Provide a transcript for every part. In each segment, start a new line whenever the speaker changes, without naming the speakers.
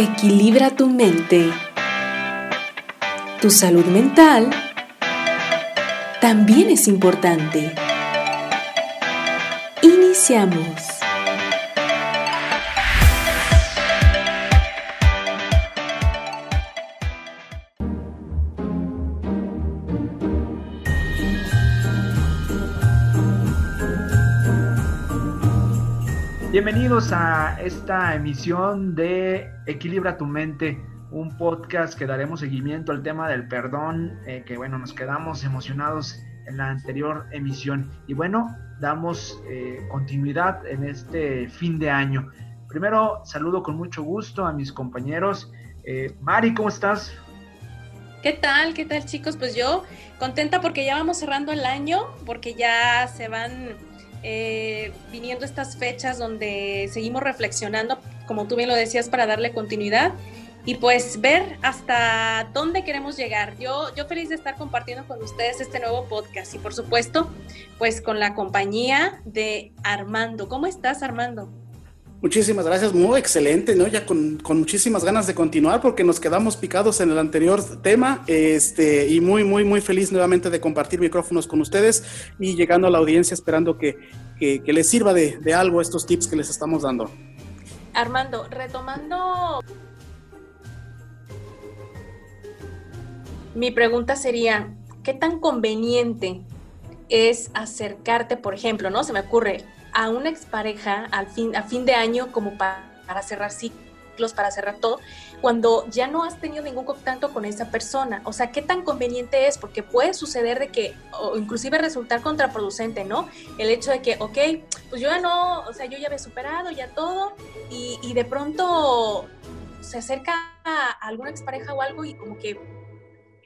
Equilibra tu mente. Tu salud mental también es importante. Iniciamos.
Bienvenidos a esta emisión de Equilibra tu mente, un podcast que daremos seguimiento al tema del perdón, eh, que bueno, nos quedamos emocionados en la anterior emisión. Y bueno, damos eh, continuidad en este fin de año. Primero, saludo con mucho gusto a mis compañeros. Eh, Mari, ¿cómo estás?
¿Qué tal? ¿Qué tal chicos? Pues yo contenta porque ya vamos cerrando el año, porque ya se van eh, viniendo estas fechas donde seguimos reflexionando, como tú bien lo decías, para darle continuidad y pues ver hasta dónde queremos llegar. Yo, yo feliz de estar compartiendo con ustedes este nuevo podcast y por supuesto, pues con la compañía de Armando. ¿Cómo estás, Armando?
Muchísimas gracias, muy excelente, ¿no? Ya con, muchísimas ganas de continuar porque nos quedamos picados en el anterior tema, este, y muy, muy, muy feliz nuevamente de compartir micrófonos con ustedes y llegando a la audiencia esperando que, que, les sirva de, de algo estos tips que les estamos dando.
Armando, retomando mi pregunta sería, ¿qué tan conveniente es acercarte, por ejemplo, ¿no? Se me ocurre, a una expareja al fin, a fin de año como para, cerrar ciclos, para cerrar todo, cuando ya no has tenido ningún contacto con esa persona. O sea, ¿qué tan conveniente es? Porque puede suceder de que, o inclusive resultar contraproducente, ¿no? El hecho de que, ok, pues yo ya no, o sea, yo ya había superado ya todo y, y de pronto se acerca a alguna expareja o algo y como que,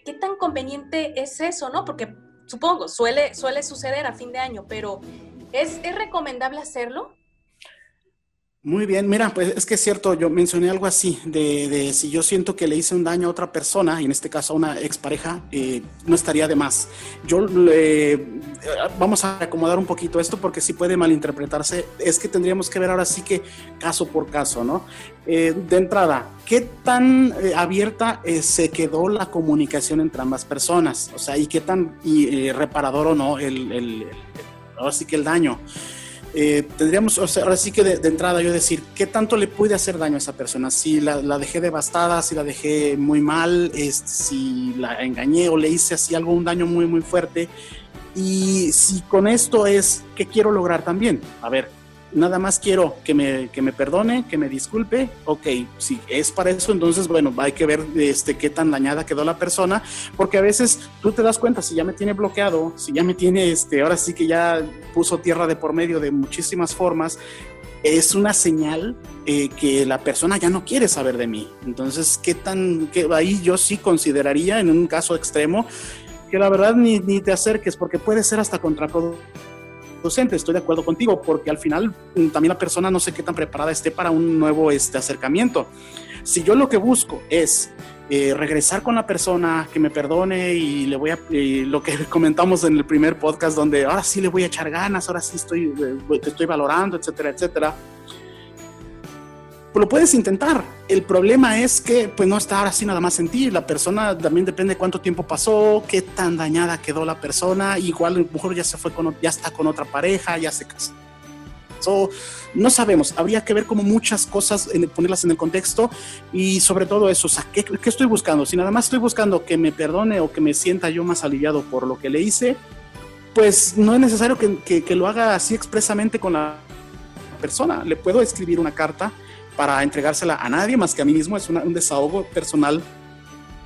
¿qué tan conveniente es eso, no? Porque supongo, suele, suele suceder a fin de año, pero ¿Es, recomendable hacerlo?
Muy bien, mira, pues es que es cierto, yo mencioné algo así, de, si yo siento que le hice un daño a otra persona, y en este caso a una expareja, eh, no estaría de más. Yo vamos a acomodar un poquito esto porque si puede malinterpretarse, es que tendríamos que ver ahora sí que caso por caso, ¿no? Eh, de entrada, ¿qué tan eh, abierta se quedó la comunicación entre ambas personas? O sea, y qué tan reparador o no el ahora sí que el daño. Eh, tendríamos, o sea, ahora sí que de, entrada yo decir, ¿qué tanto le puede hacer daño a esa persona? Si la, dejé devastada, si la dejé muy mal, este, si la engañé o le hice así algo, un daño muy, muy fuerte. Y si con esto es, ¿qué quiero lograr también? A ver, nada más quiero que me, que me perdone, que me disculpe, ok, si es para eso, entonces, bueno, hay que ver este, qué tan dañada quedó la persona, porque a veces tú te das cuenta, si ya me tiene bloqueado, si ya me tiene, este, ahora sí que ya puso tierra de por medio de muchísimas formas, es una señal eh, que la persona ya no quiere saber de mí. Entonces, ¿qué tan, que ahí yo sí consideraría en un caso extremo que la verdad ni, ni te acerques porque puede ser hasta contraproducente docente, estoy de acuerdo contigo, porque al final mm, también la persona no sé qué tan preparada esté para un nuevo este, acercamiento. Si yo lo que busco es eh, regresar con la persona, que me perdone y le voy a, lo que comentamos en el primer podcast, donde ahora sí le voy a echar ganas, ahora sí estoy, eh, te estoy valorando, etcétera, etcétera lo puedes intentar. El problema es que pues no está así nada más en ti. La persona también depende de cuánto tiempo pasó, qué tan dañada quedó la persona. Igual lo mejor ya se fue con, ya está con otra pareja, ya se casó. No sabemos, habría que ver como muchas cosas, en, ponerlas en el contexto y sobre todo eso, o sea, ¿qué, estoy buscando? Si nada más estoy buscando que me perdone o que me sienta yo más aliviado por lo que le hice, pues no es necesario que, que lo haga así expresamente con la persona. Le puedo escribir una carta para entregársela a nadie más que a mí mismo, es un desahogo personal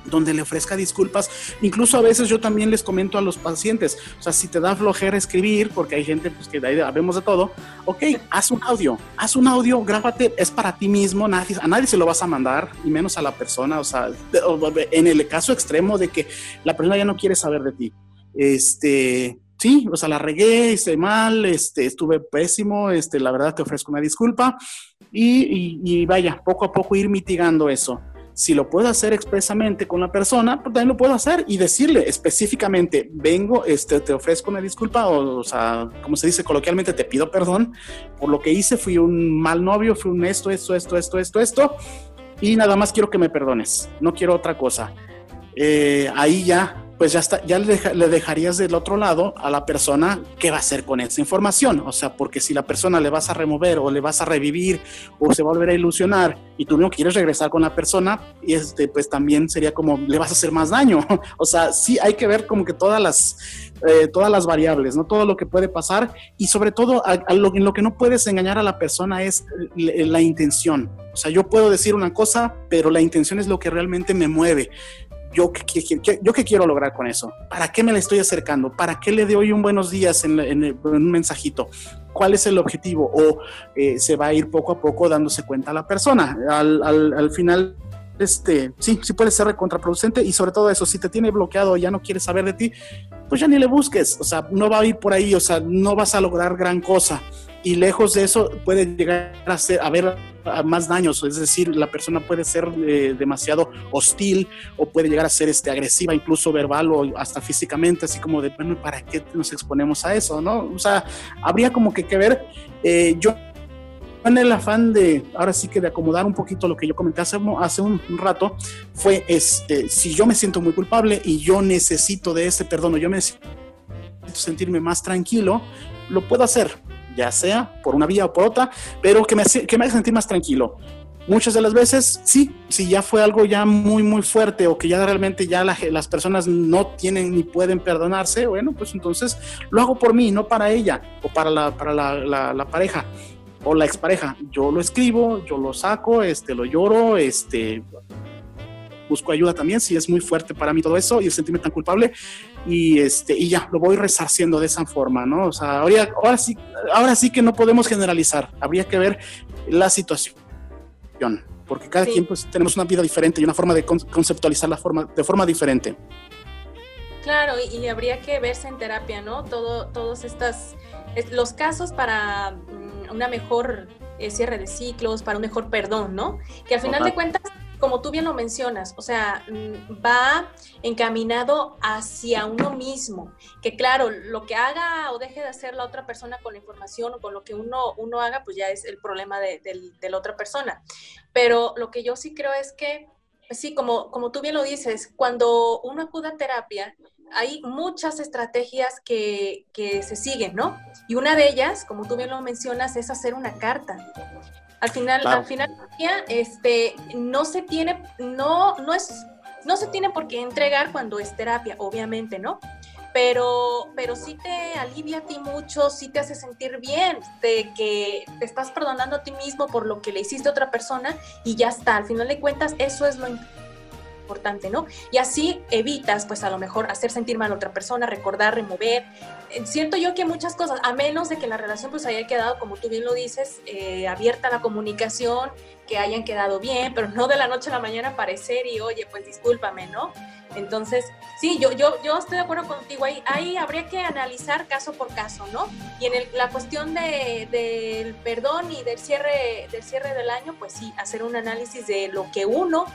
donde le ofrezca disculpas. Incluso a veces yo también les comento a los pacientes, o sea, si te da flojera escribir, porque hay gente pues, que de ahí vemos de todo, ok, haz un audio, haz un audio, grábate, es para ti mismo, nadie, a nadie se lo vas a mandar, y menos a la persona, o sea, en el caso extremo de que la persona ya no quiere saber de ti. Este, sí, o sea, la regué, hice mal, este, estuve pésimo, este, la verdad te ofrezco una disculpa y, vaya, poco a poco ir mitigando eso. Si lo puedo hacer expresamente con la persona, pues también lo puedo hacer y decirle específicamente, vengo, este, te ofrezco una disculpa o, o sea, como se dice coloquialmente, te pido perdón por lo que hice, fui un mal novio, fui un esto, esto, esto, esto, esto, esto y nada más quiero que me perdones, no quiero otra cosa. Eh, ahí ya pues ya, está, ya le, dejarías del otro lado a la persona qué va a hacer con esa información. O sea, porque si la persona le vas a remover o le vas a revivir o se va a volver a ilusionar y tú no quieres regresar con la persona, y este, pues también sería como le vas a hacer más daño. o sea, sí hay que ver como que todas las, eh, todas las variables, ¿no? Todo lo que puede pasar y sobre todo lo, en lo que no puedes engañar a la persona es la intención. O sea, yo puedo decir una cosa, pero la intención es lo que realmente me mueve. ¿Yo qué, yo qué quiero lograr con eso? ¿Para qué me le estoy acercando? ¿Para qué le doy un buenos días en, un mensajito? ¿Cuál es el objetivo? ¿O eh, se va a ir poco a poco dándose cuenta la persona? Al, al, final, este, sí, sí puede ser contraproducente y sobre todo eso, si te tiene bloqueado ya no quiere saber de ti, pues ya ni le busques, o sea, no va a ir por ahí, o sea, no vas a lograr gran cosa y lejos de eso puede llegar a, ser, a ver más daños, es decir, la persona puede ser eh, demasiado hostil o puede llegar a ser este, agresiva, incluso verbal o hasta físicamente, así como de, bueno, ¿para qué nos exponemos a eso? ¿no? O sea, habría como que, que ver, eh, yo en el afán de, ahora sí que de acomodar un poquito lo que yo comenté hace, hace un, rato, fue, este, si yo me siento muy culpable y yo necesito de ese perdón o yo necesito sentirme más tranquilo, lo puedo hacer ya sea por una vía o por otra, pero que me, que me haga sentir más tranquilo. Muchas de las veces, sí, si ya fue algo ya muy, muy fuerte o que ya realmente ya las personas no tienen ni pueden perdonarse, bueno, pues entonces lo hago por mí, no para ella o para la, para la, la, pareja o la expareja. Yo lo escribo, yo lo saco, este, lo lloro, este, busco ayuda también si es muy fuerte para mí todo eso y el sentirme tan culpable y este y ya lo voy resarciendo de esa forma, ¿no? O sea, ahora, ahora sí ahora sí que no podemos generalizar, habría que ver la situación, porque cada quien pues tenemos una vida diferente y una forma de conceptualizar la forma de forma diferente.
Claro, y, habría que verse en terapia, ¿no? Todo, todos estas, los casos para mm, una mejor eh, cierre de ciclos, para un mejor perdón, ¿no? Que al final de cuentas como tú bien lo mencionas, o sea, mm, va encaminado hacia uno mismo, que claro, lo que haga o deje de hacer la otra persona con la información o con lo que uno, uno haga, pues ya es el problema de, la otra persona. Pero lo que yo sí creo es que, pues sí, como, como tú bien lo dices, cuando uno acude a terapia, hay muchas estrategias que, que se siguen, ¿no? Y una de ellas, como tú bien lo mencionas, es hacer una carta. Al final, al final este, no se tiene, no, no es, no se tiene por qué entregar cuando es terapia, obviamente, ¿no? Pero, pero sí te alivia a ti mucho, sí te hace sentir bien, de que te estás perdonando a ti mismo por lo que le hiciste a otra persona y ya está. Al final de cuentas, eso es lo importante importante, ¿no? Y así evitas, pues a lo mejor, hacer sentir mal a otra persona, recordar, remover. Eh, siento yo que muchas cosas, a menos de que la relación pues haya quedado, como tú bien lo dices, eh, abierta la comunicación, que hayan quedado bien, pero no de la noche a la mañana aparecer y, oye, pues discúlpame, ¿no? Entonces, sí, yo, yo, yo estoy de acuerdo contigo, ahí, ahí habría que analizar caso por caso, ¿no? Y en la cuestión de, del perdón y del cierre, del cierre del año, pues sí, hacer un análisis de lo que uno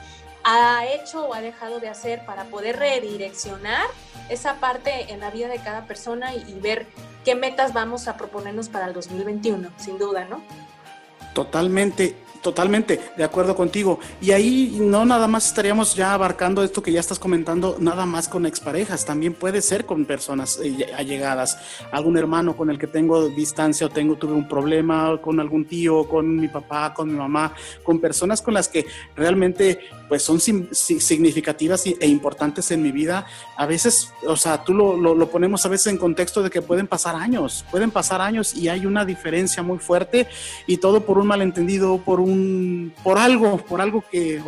ha hecho o ha dejado de hacer para poder redireccionar esa parte en la vida de cada persona y, ver qué metas vamos a proponernos para el 2021, sin duda, ¿no?
Totalmente. Totalmente, de acuerdo contigo. Y ahí no nada más estaríamos ya abarcando esto que ya estás comentando, nada más con exparejas, también puede ser con personas eh, allegadas, algún hermano con el que tengo distancia o tengo tuve un problema, con algún tío, con mi papá, con mi mamá, con personas con las que realmente pues son significativas e importantes en mi vida. A veces, o sea, tú lo, lo, lo ponemos a veces en contexto de que pueden pasar años, pueden pasar años y hay una diferencia muy fuerte y todo por un malentendido, por un por algo, por algo que,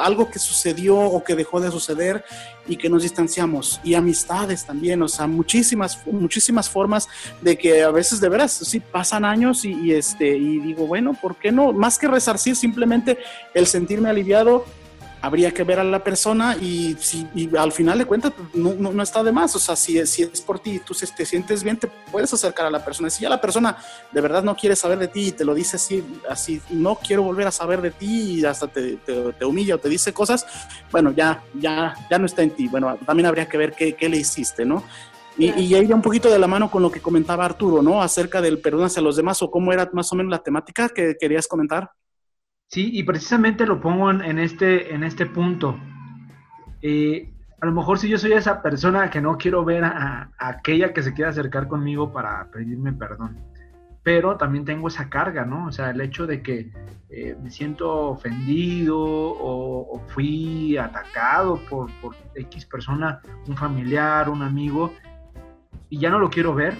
algo que sucedió o que dejó de suceder y que nos distanciamos. Y amistades también, o sea, muchísimas, muchísimas formas de que a veces de veras, sí, pasan años y, este, y digo, bueno, ¿por qué no? Más que resarcir, simplemente el sentirme aliviado habría que ver a la persona y, si, al final de cuentas pues, no, no, está de más. O sea, si, si es por ti y tú te sientes bien, te puedes acercar a la persona. Si ya la persona de verdad no quiere saber de ti y te lo dice así, así no quiero volver a saber de ti y hasta te, te, humilla o te dice cosas, bueno, ya, ya, ya no está en ti. Bueno, también habría que ver qué, qué le hiciste, ¿no? Y, y ahí ya un poquito de la mano con lo que comentaba Arturo, ¿no? Acerca del perdón hacia los demás o cómo era más o menos la temática que querías comentar.
Sí, y precisamente lo pongo en, este, en este punto. Eh, a lo mejor si yo soy esa persona que no quiero ver a, aquella que se quiera acercar conmigo para pedirme perdón, pero también tengo esa carga, ¿no? O sea, el hecho de que eh, me siento ofendido o, fui atacado por, X persona, un familiar, un amigo, y ya no lo quiero ver.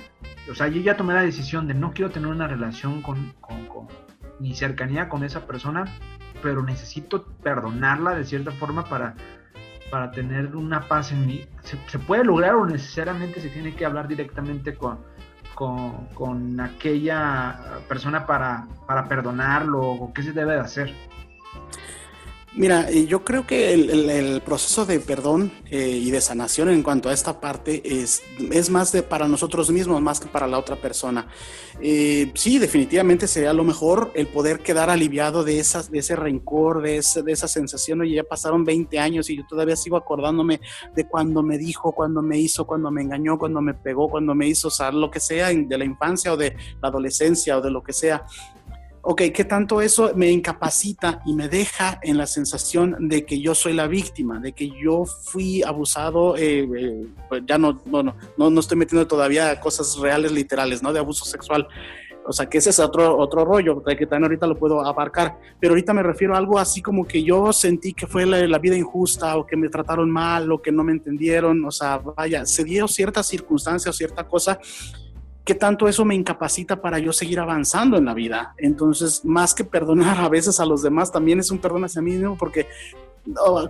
O sea, yo ya tomé la decisión de no quiero tener una relación con, con ni cercanía con esa persona, pero necesito perdonarla de cierta forma para para tener una paz en mí. ¿Se, puede lograr o necesariamente se tiene que hablar directamente con, con, aquella persona para, para perdonarlo o qué se debe de hacer?
Mira, eh, yo creo que el, proceso de perdón eh, y de sanación en cuanto a esta parte es, es más de para nosotros mismos, más que para la otra persona. Eh, sí, definitivamente sería lo mejor el poder quedar aliviado de, esas, de ese rencor, de, de esa sensación. Oye, ya pasaron 20 años y yo todavía sigo acordándome de cuando me dijo, cuando me hizo, cuando me engañó, cuando me pegó, cuando me hizo, o sea, lo que sea de la infancia o de la adolescencia o de lo que sea ok, ¿qué tanto eso me incapacita y me deja en la sensación de que yo soy la víctima, de que yo fui abusado, eh, eh, ya no, bueno, no, no estoy metiendo todavía cosas reales, literales, ¿no? De abuso sexual. O sea, que ese es otro, otro rollo, que también ahorita lo puedo abarcar, pero ahorita me refiero a algo así como que yo sentí que fue la, la, vida injusta o que me trataron mal o que no me entendieron, o sea, vaya, se dio cierta circunstancia o cierta cosa qué tanto eso me incapacita para yo seguir avanzando en la vida. Entonces, más que perdonar a veces a los demás, también es un perdón hacia mí mismo porque,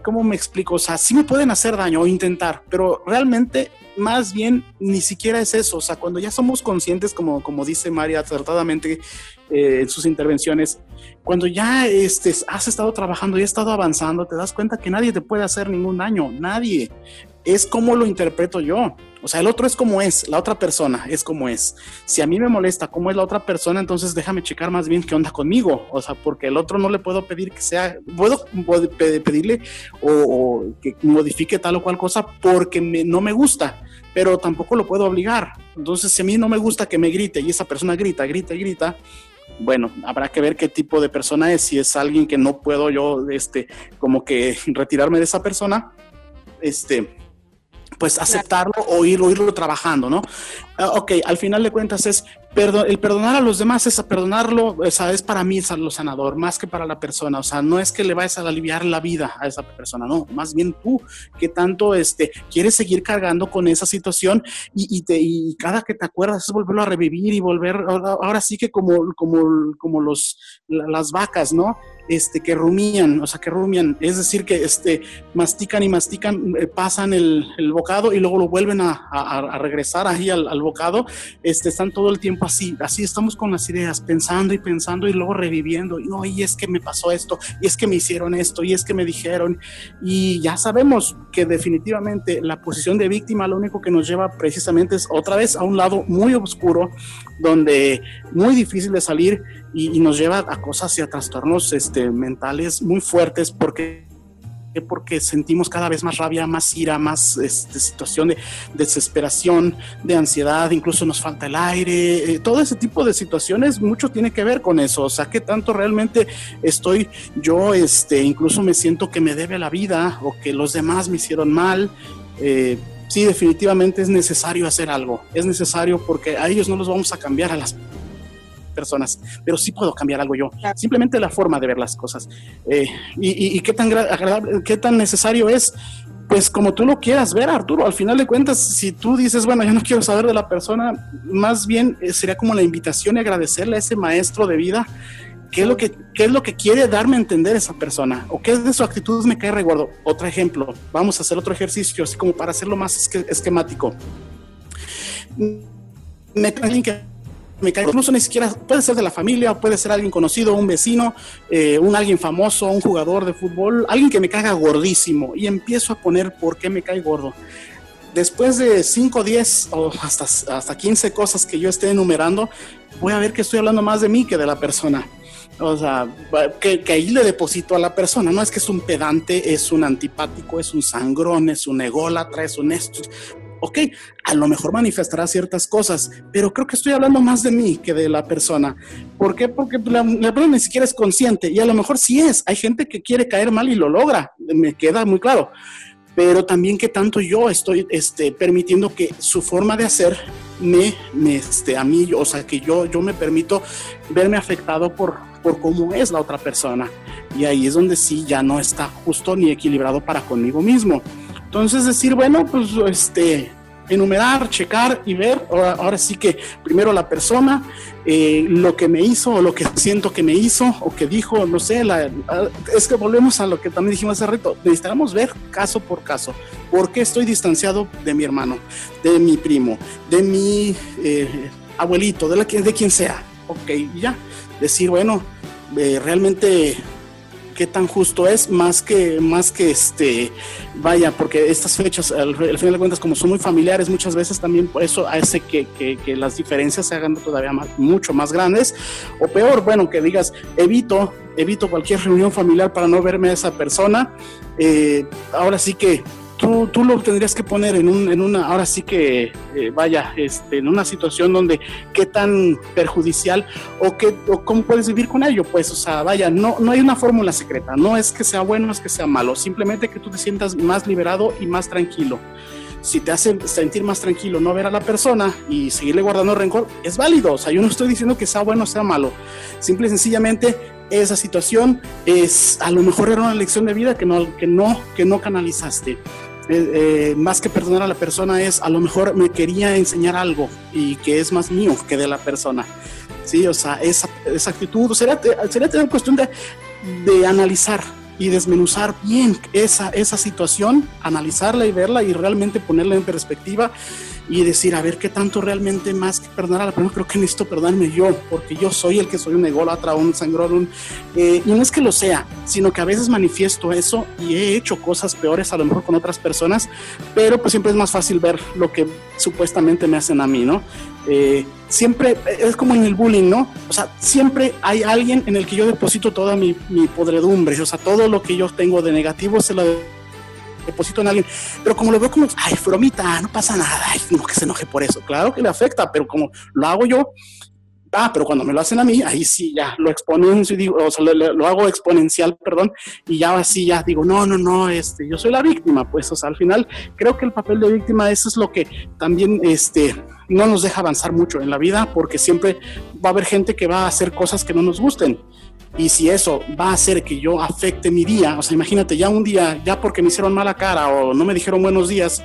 ¿cómo me explico? O sea, sí me pueden hacer daño o intentar, pero realmente más bien ni siquiera es eso. O sea, cuando ya somos conscientes, como, como dice María acertadamente eh, en sus intervenciones, cuando ya este, has estado trabajando y has estado avanzando, te das cuenta que nadie te puede hacer ningún daño, nadie. Es como lo interpreto yo. O sea, el otro es como es, la otra persona es como es. Si a mí me molesta cómo es la otra persona, entonces déjame checar más bien qué onda conmigo. O sea, porque el otro no le puedo pedir que sea, puedo pedirle o, que modifique tal o cual cosa porque no me gusta, pero tampoco lo puedo obligar. Entonces, si a mí no me gusta que me grite y esa persona grita, grita, grita, bueno, habrá que ver qué tipo de persona es, si es alguien que no puedo yo, este, como que retirarme de esa persona, este, pues aceptarlo o irlo, irlo trabajando, ¿no? Ah, ok, al final de cuentas es el perdonar a los demás es perdonarlo, o sea, es para mí lo sanador, más que para la persona, o sea, no es que le vayas a aliviar la vida a esa persona, no, más bien tú que tanto este, quieres seguir cargando con esa situación y, te, y cada que te acuerdas es volverlo a revivir y volver, ahora, sí que como, como, como los, las vacas, ¿no? Este, que rumían, o sea, que rumian, es decir, que este, mastican y mastican, eh, pasan el, el, bocado y luego lo vuelven a, a, regresar ahí al, bocado, este, están todo el tiempo así, así estamos con las ideas, pensando y pensando y luego reviviendo, y no, y es que me pasó esto, y es que me hicieron esto, y es que me dijeron, y ya sabemos que definitivamente la posición de víctima lo único que nos lleva precisamente es otra vez a un lado muy oscuro, donde muy difícil de salir y, nos lleva a cosas y a trastornos este, mentales muy fuertes porque porque sentimos cada vez más rabia, más ira, más este, situación de desesperación, de ansiedad, incluso nos falta el aire, eh, todo ese tipo de situaciones, mucho tiene que ver con eso, o sea, que tanto realmente estoy yo, este, incluso me siento que me debe la vida o que los demás me hicieron mal. Eh, sí, definitivamente es necesario hacer algo, es necesario porque a ellos no los vamos a cambiar a las personas, pero sí puedo cambiar algo yo. Simplemente la forma de ver las cosas. Eh, y, qué tan agradable, qué tan necesario es, pues como tú lo quieras ver, Arturo. Al final de cuentas, si tú dices, bueno, yo no quiero saber de la persona, más bien eh, sería como la invitación y agradecerle a ese maestro de vida. ¿Qué es, lo que, ¿Qué es lo que quiere darme a entender esa persona? ¿O qué es de su actitud me cae recuerdo? Otro ejemplo, vamos a hacer otro ejercicio, así como para hacerlo más esquemático. Me alguien que me cae, incluso ni siquiera puede ser de la familia, puede ser alguien conocido, un vecino, eh, un alguien famoso, un jugador de fútbol, alguien que me caiga gordísimo y empiezo a poner por qué me cae gordo. Después de 5, 10 o hasta, hasta 15 cosas que yo esté enumerando, voy a ver que estoy hablando más de mí que de la persona. O sea, que, que, ahí le deposito a la persona. No es que es un pedante, es un antipático, es un sangrón, es un ególatra, es un esto ok, a lo mejor manifestará ciertas cosas, pero creo que estoy hablando más de mí que de la persona. ¿Por qué? Porque la, persona ni siquiera es consciente y a lo mejor sí es. Hay gente que quiere caer mal y lo logra, me queda muy claro. Pero también que tanto yo estoy este, permitiendo que su forma de hacer me, me este, a mí, o sea, que yo, yo me permito verme afectado por, por cómo es la otra persona. Y ahí es donde sí ya no está justo ni equilibrado para conmigo mismo. Entonces decir, bueno, pues este, enumerar, checar y ver, ahora, sí que primero la persona, eh, lo que me hizo o lo que siento que me hizo o que dijo, no sé, la, es que volvemos a lo que también dijimos hace rato, necesitamos ver caso por caso, por qué estoy distanciado de mi hermano, de mi primo, de mi eh, abuelito, de, la, de quien sea, ok, ya, decir, bueno, eh, realmente qué tan justo es, más que, más que este, vaya, porque estas fechas, al, final de cuentas, como son muy familiares, muchas veces también por eso hace que, las diferencias se hagan todavía más, mucho más grandes, o peor, bueno, que digas, evito, evito cualquier reunión familiar para no verme a esa persona, eh, ahora sí que tú, lo tendrías que poner en, un, en una, ahora sí que, eh, vaya, este, en una situación donde qué tan perjudicial o, qué, o cómo puedes vivir con ello, pues, o sea, vaya, no, no hay una fórmula secreta, no es que sea bueno, no es que sea malo, simplemente que tú te sientas más liberado y más tranquilo. Si te hace sentir más tranquilo no ver a la persona y seguirle guardando rencor, es válido. O sea, yo no estoy diciendo que sea bueno o sea malo. Simple y sencillamente esa situación es a lo mejor era una lección de vida que no que no que no canalizaste eh, eh, más que perdonar a la persona es a lo mejor me quería enseñar algo y que es más mío que de la persona. Sí, o sea, esa, esa actitud, sería, sería cuestión de, de analizar y desmenuzar bien esa, esa situación, analizarla y verla y realmente ponerla en perspectiva y decir, a ver qué tanto realmente más que perdonar a la persona, creo que necesito perdonarme yo, porque yo soy el que soy un ególatra, un sangrón, eh, y no es que lo sea, sino que a veces manifiesto eso y he hecho cosas peores a lo mejor con otras personas, pero pues siempre es más fácil ver lo que supuestamente me hacen a mí, ¿no? Eh, siempre es como en el bullying, ¿no? O sea, siempre hay alguien en el que yo deposito toda mi, mi podredumbre, o sea, todo lo que yo tengo de negativo se lo deposito en alguien, pero como lo veo como, ay, bromita, no pasa nada, ay, no que se enoje por eso, claro que le afecta, pero como lo hago yo, ah, pero cuando me lo hacen a mí, ahí sí ya lo exponencio, digo, o sea, lo, hago exponencial, perdón, y ya así ya digo, no, no, no, este, yo soy la víctima, pues, o sea, al final creo que el papel de víctima, eso es lo que también, este, no nos deja avanzar mucho en la vida, porque siempre va a haber gente que va a hacer cosas que no nos gusten. Y si eso va a hacer que yo afecte mi día, o sea, imagínate, ya un día, ya porque me hicieron mala cara o no me dijeron buenos días,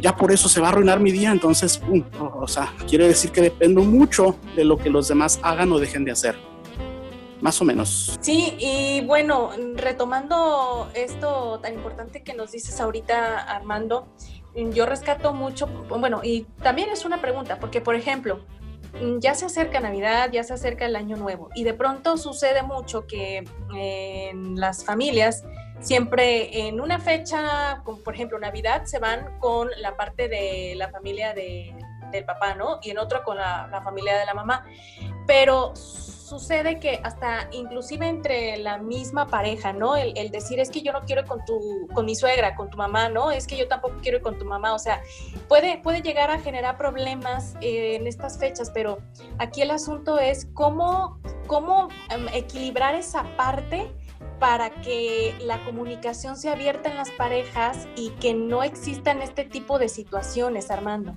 ya por eso se va a arruinar mi día, entonces, o, sea, quiere decir que dependo mucho de lo que los demás hagan o dejen de hacer. Más o menos.
Sí, y bueno, retomando esto tan importante que nos dices ahorita, Armando, yo rescato mucho, bueno, y también es una pregunta, porque por ejemplo, ya se acerca Navidad, ya se acerca el Año Nuevo y de pronto sucede mucho que en las familias siempre en una fecha, como por ejemplo Navidad, se van con la parte de la familia de, del papá, ¿no? Y en otra con la familia de la mamá. Pero sucede que hasta inclusive entre la misma pareja, ¿no? El, decir es que yo no quiero ir con tu, con mi suegra, con tu mamá, ¿no? Es que yo tampoco quiero ir con tu mamá, o sea, puede, puede llegar a generar problemas eh, en estas fechas, pero aquí el asunto es cómo, cómo em, equilibrar esa parte para que la comunicación sea abierta en las parejas y que no existan este tipo de situaciones, Armando.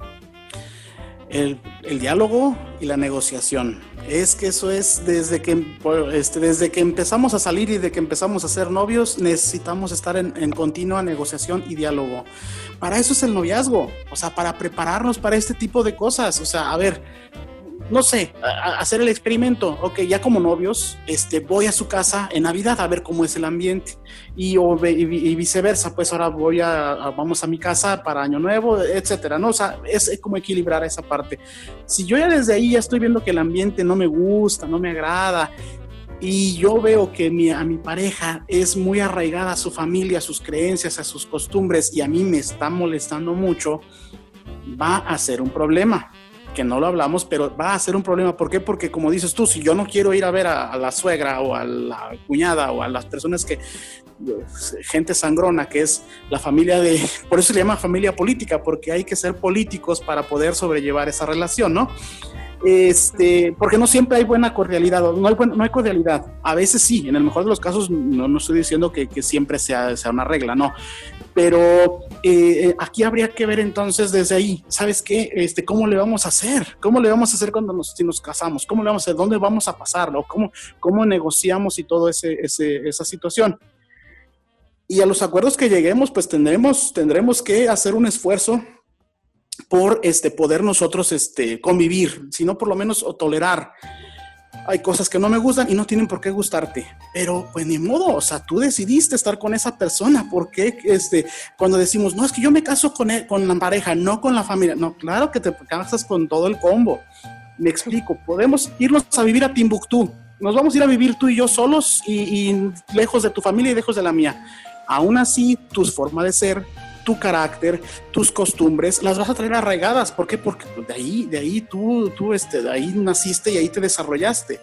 El, diálogo y la negociación. Es que eso es desde que, este, desde que empezamos a salir y de que empezamos a ser novios, necesitamos estar en, en continua negociación y diálogo. Para eso es el noviazgo, o sea, para prepararnos para este tipo de cosas. O sea, a ver, no sé, hacer el experimento. Ok, ya como novios, este, voy a su casa en Navidad a ver cómo es el ambiente y, viceversa. Pues ahora voy a, vamos a mi casa para Año Nuevo, etcétera. No, o sea, es como equilibrar esa parte. Si yo ya desde ahí ya estoy viendo que el ambiente no me gusta, no me agrada, y yo veo que a mi pareja es muy arraigada a su familia, a sus creencias, a sus costumbres y a mí me está molestando mucho, va a ser un problema que no lo hablamos, pero va a ser un problema. ¿Por qué? Porque como dices tú, si yo no quiero ir a ver a, la suegra o a la cuñada o a las personas que, gente sangrona, que es la familia de, por eso se llama familia política, porque hay que ser políticos para poder sobrellevar esa relación, ¿no? Este, porque no siempre hay buena cordialidad, no hay, no hay cordialidad. A veces sí, en el mejor de los casos, no, no estoy diciendo que, que siempre sea, sea, una regla, no. Pero eh, aquí habría que ver entonces desde ahí, ¿sabes qué? Este, ¿Cómo le vamos a hacer? ¿Cómo le vamos a hacer cuando nos, si nos casamos? ¿Cómo le vamos a hacer? ¿Dónde vamos a pasarlo? ¿Cómo, cómo negociamos y toda ese, esa situación? Y a los acuerdos que lleguemos, pues tendremos, tendremos que hacer un esfuerzo por este, poder nosotros este, convivir, sino por lo menos o tolerar. Hay cosas que no me gustan y no tienen por qué gustarte, pero pues ni modo, o sea, tú decidiste estar con esa persona, porque este, cuando decimos, no, es que yo me caso con, con la pareja, no con la familia, no, claro que te casas con todo el combo. Me explico, podemos irnos a vivir a Timbuktu, nos vamos a ir a vivir tú y yo solos y, y lejos de tu familia y lejos de la mía. Aún así, tu forma de ser, tu carácter, tus costumbres, las vas a traer arraigadas. ¿Por qué? Porque de ahí, de ahí tú, tú, este, de ahí naciste y ahí te desarrollaste.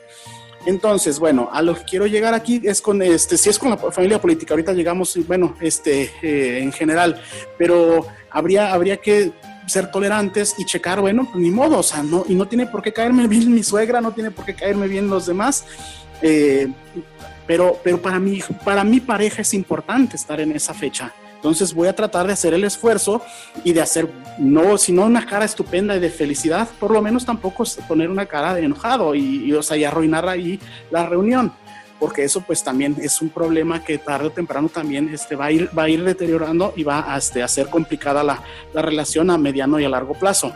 Entonces, bueno, a lo que quiero llegar aquí es con, este, si es con la familia política, ahorita llegamos, bueno, este, eh, en general, pero habría, habría que ser tolerantes y checar, bueno, pues ni modo, o sea, no, y no tiene por qué caerme bien mi suegra, no tiene por qué caerme bien los demás, eh, pero, pero para, mí, para mi pareja es importante estar en esa fecha. Entonces voy a tratar de hacer el esfuerzo y de hacer, no, si no una cara estupenda y de felicidad, por lo menos tampoco poner una cara de enojado y, o sea, y arruinar ahí la reunión porque eso pues también es un problema que tarde o temprano también este, va, a ir, va a ir deteriorando y va a, este, a ser complicada la, la, relación a mediano y a largo plazo.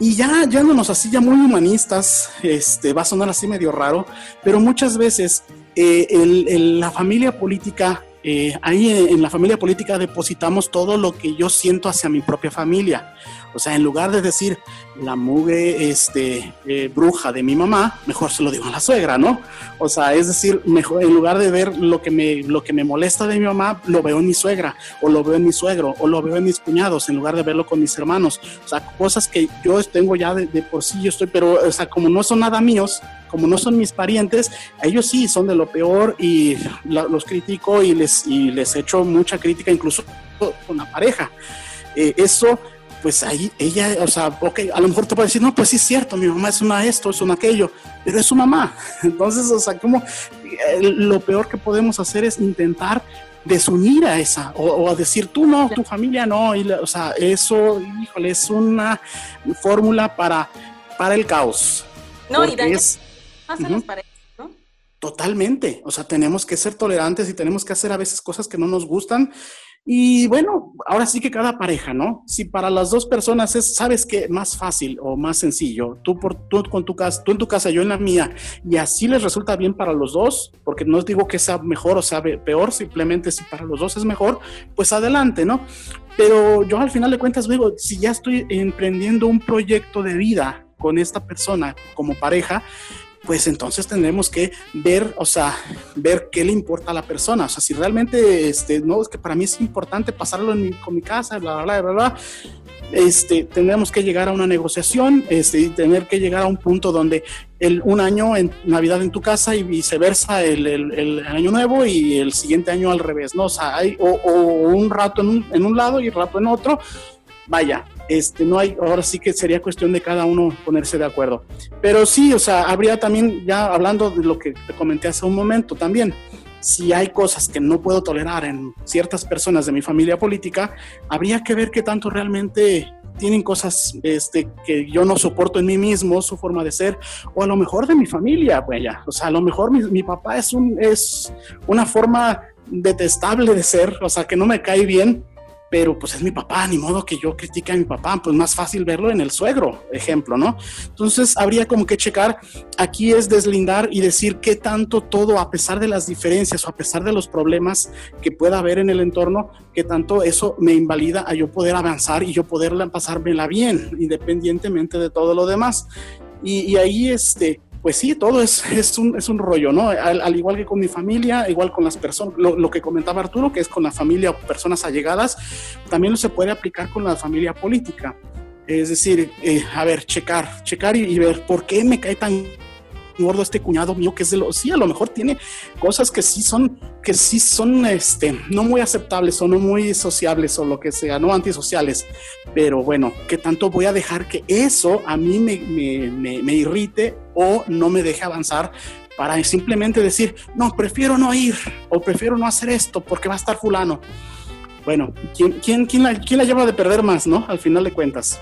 Y ya yéndonos así ya muy humanistas, este, va a sonar así medio raro, pero muchas veces eh, el, el, la familia política eh, ahí en la familia política depositamos todo lo que yo siento hacia mi propia familia. O sea, en lugar de decir la mugre este, eh, bruja de mi mamá, mejor se lo digo a la suegra, ¿no? O sea, es decir, mejor, en lugar de ver lo que, me, lo que me molesta de mi mamá, lo veo en mi suegra, o lo veo en mi suegro, o lo veo en mis cuñados, en lugar de verlo con mis hermanos. O sea, cosas que yo tengo ya de, por sí, yo estoy, pero, o sea, como no son nada míos, como no son mis parientes, ellos sí son de lo peor y los critico y les, y les echo mucha crítica, incluso con la pareja. Eh, eso pues ahí ella, o sea, ok, a lo mejor te puede decir, no, pues sí es cierto, mi mamá es una esto, es una aquello, pero es su mamá. Entonces, o sea, como eh, lo peor que podemos hacer es intentar desunir a esa, o, a decir tú no, tu familia no, y, o sea, eso, híjole, es una fórmula para, para el caos.
No, y daña es, más las parejas, ¿no?
Totalmente, o sea, tenemos que ser tolerantes y tenemos que hacer a veces cosas que no nos gustan y bueno, ahora sí que cada pareja, ¿no? Si para las dos personas es, sabes qué, más fácil o más sencillo, tú, por, tú con tu casa, tú en tu casa, yo en la mía, y así les resulta bien para los dos, porque no os digo que sea mejor o sea peor, simplemente si para los dos es mejor, pues adelante, ¿no? Pero yo al final de cuentas digo, si ya estoy emprendiendo un proyecto de vida con esta persona como pareja, pues entonces tendremos que ver, o sea, ver qué le importa a la persona. O sea, si realmente, este, no, es que para mí es importante pasarlo en mi, con mi casa, bla, bla, bla, bla, este, tendremos que llegar a una negociación este, y tener que llegar a un punto donde el, un año en Navidad en tu casa y viceversa el, el, año nuevo y el siguiente año al revés, ¿no? O sea, hay, o, o un rato en un, en un lado y rato en otro. Vaya, este, no hay, ahora sí que sería cuestión de cada uno ponerse de acuerdo. Pero sí, o sea, habría también, ya hablando de lo que te comenté hace un momento también, si hay cosas que no puedo tolerar en ciertas personas de mi familia política, habría que ver qué tanto realmente tienen cosas este, que yo no soporto en mí mismo, su forma de ser, o a lo mejor de mi familia, pues. O sea, a lo mejor mi, mi papá es, un, es una forma detestable de ser, o sea, que no me cae bien, pero pues es mi papá, ni modo que yo critique a mi papá, pues más fácil verlo en el suegro, ejemplo, ¿no? Entonces habría como que checar, aquí es deslindar y decir qué tanto todo, a pesar de las diferencias o a pesar de los problemas que pueda haber en el entorno, qué tanto eso me invalida a yo poder avanzar y yo poderla pasármela bien, independientemente de todo lo demás. Y, y ahí, este, pues sí, todo es, es, un, es un rollo, ¿no? Al, igual que con mi familia, igual con las personas, lo, que comentaba Arturo, que es con la familia o personas allegadas, también se puede aplicar con la familia política. Es decir, eh, a ver, checar, checar y, ver por qué me cae tan gordo este cuñado mío que es de lo sí a lo mejor tiene cosas que sí son que sí son este no muy aceptables o no muy sociables o lo que sea no antisociales pero bueno qué tanto voy a dejar que eso a mí me, me, me irrite o no me deje avanzar para simplemente decir no prefiero no ir o prefiero no hacer esto porque va a estar fulano bueno, ¿quién, quién, quién, la, quién la lleva de perder más, no? Al final de cuentas.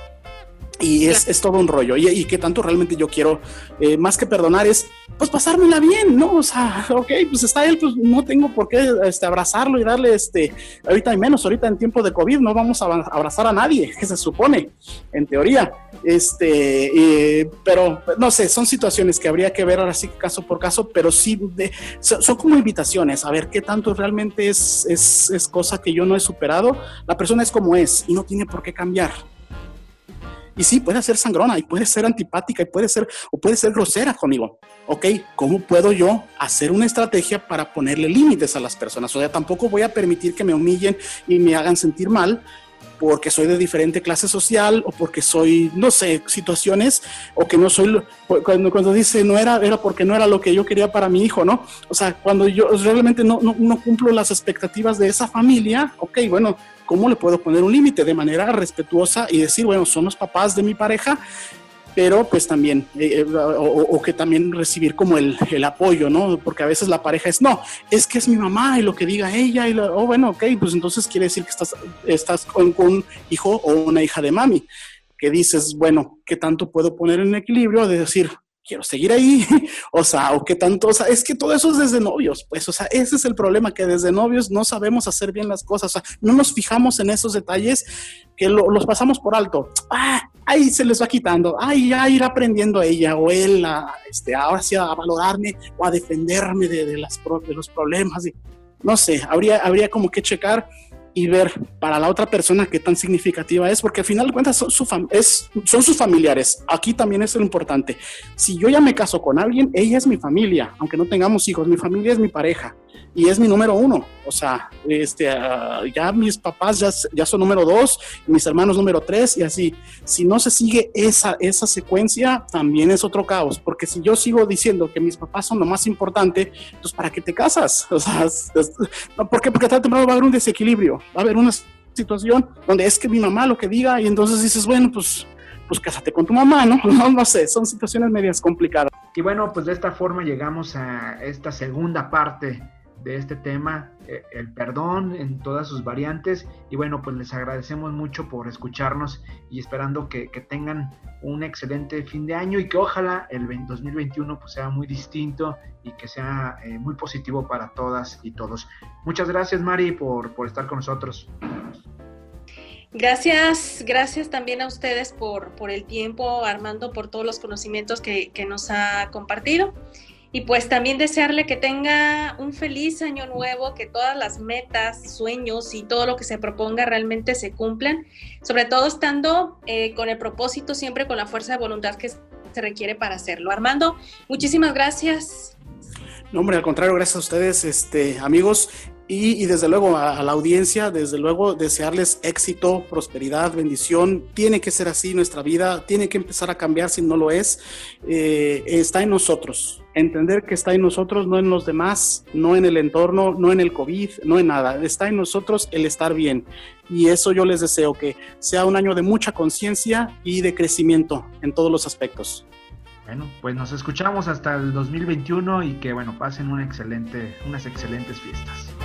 Y es, es, todo un rollo. Y, y que tanto realmente yo quiero, eh, más que perdonar, es pues pasármela bien, ¿no? O sea, ok, pues está él, pues no tengo por qué este, abrazarlo y darle, este, ahorita y menos, ahorita en tiempo de COVID no vamos a abrazar a nadie, que se supone, en teoría. Este, eh, pero no sé, son situaciones que habría que ver ahora sí caso por caso, pero sí, de, son, son, como invitaciones, a ver qué tanto realmente es, es, es cosa que yo no he superado. La persona es como es y no tiene por qué cambiar. Y sí, puede ser sangrona y puede ser antipática y puede ser, o puede ser grosera conmigo. Ok, ¿cómo puedo yo hacer una estrategia para ponerle límites a las personas? O sea, tampoco voy a permitir que me humillen y me hagan sentir mal porque soy de diferente clase social o porque soy, no sé, situaciones o que no soy, cuando, cuando dice no era, era porque no era lo que yo quería para mi hijo, ¿no? O sea, cuando yo realmente no, no, no cumplo las expectativas de esa familia, ok, bueno, ¿cómo le puedo poner un límite de manera respetuosa y decir, bueno, son los papás de mi pareja, pero pues también, eh, eh, o, que también recibir como el, el, apoyo, ¿no? Porque a veces la pareja es, no, es que es mi mamá y lo que diga ella, y oh, bueno, ok, pues entonces quiere decir que estás, estás con, con un hijo o una hija de mami, que dices, bueno, ¿qué tanto puedo poner en equilibrio de decir, quiero seguir ahí, o sea, o qué tanto, o sea, es que todo eso es desde novios, pues, o sea, ese es el problema, que desde novios no sabemos hacer bien las cosas, o sea, no nos fijamos en esos detalles que lo, los pasamos por alto, ah, ahí se les va quitando, ay, ya ir aprendiendo ella o él, a, este, ahora sí a valorarme o a defenderme de, de, las, de los problemas, y, no sé, habría, habría como que checar y ver para la otra persona qué tan significativa es, porque al final de cuentas son, su es, son sus familiares. Aquí también es lo importante. Si yo ya me caso con alguien, ella es mi familia, aunque no tengamos hijos, mi familia es mi pareja y es mi número uno. O sea, este, uh, ya mis papás ya, ya son número dos, mis hermanos número tres y así. Si no se sigue esa, esa secuencia, también es otro caos, porque si yo sigo diciendo que mis papás son lo más importante, pues ¿para qué te casas? O sea, es, es, ¿por qué? Porque tarde temprano va a haber un desequilibrio, va a haber una situación donde es que mi mamá lo que diga y entonces dices, bueno, pues pues cásate con tu mamá, ¿no? ¿no? No sé, son situaciones medias complicadas.
Y bueno, pues de esta forma llegamos a esta segunda parte de este tema, eh, el perdón en todas sus variantes. Y bueno, pues les agradecemos mucho por escucharnos y esperando que, que tengan un excelente fin de año y que ojalá el 2021 pues sea muy distinto y que sea eh, muy positivo para todas y todos. Muchas gracias Mari por, por estar con nosotros.
Gracias, gracias también a ustedes por, por el tiempo, Armando, por todos los conocimientos que, que nos ha compartido. Y pues también desearle que tenga un feliz año nuevo, que todas las metas, sueños y todo lo que se proponga realmente se cumplan, sobre todo estando eh, con el propósito, siempre con la fuerza de voluntad que se requiere para hacerlo. Armando, muchísimas gracias.
No, hombre, al contrario, gracias a ustedes, este, amigos. Y, desde luego a, a, la audiencia, desde luego desearles éxito, prosperidad, bendición. Tiene que ser así nuestra vida, tiene que empezar a cambiar si no lo es. Eh, está en nosotros. Entender que está en nosotros, no en los demás, no en el entorno, no en el COVID, no en nada. Está en nosotros el estar bien. Y eso yo les deseo que sea un año de mucha conciencia y de crecimiento en todos los aspectos.
Bueno, pues nos escuchamos hasta el 2021 y que bueno, pasen una excelente, unas excelentes fiestas.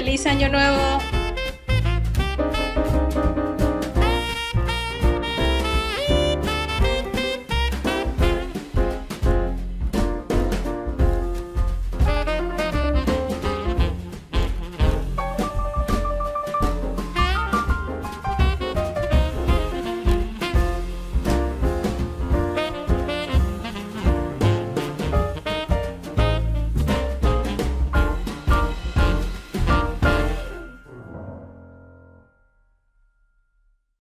Feliz año nuevo.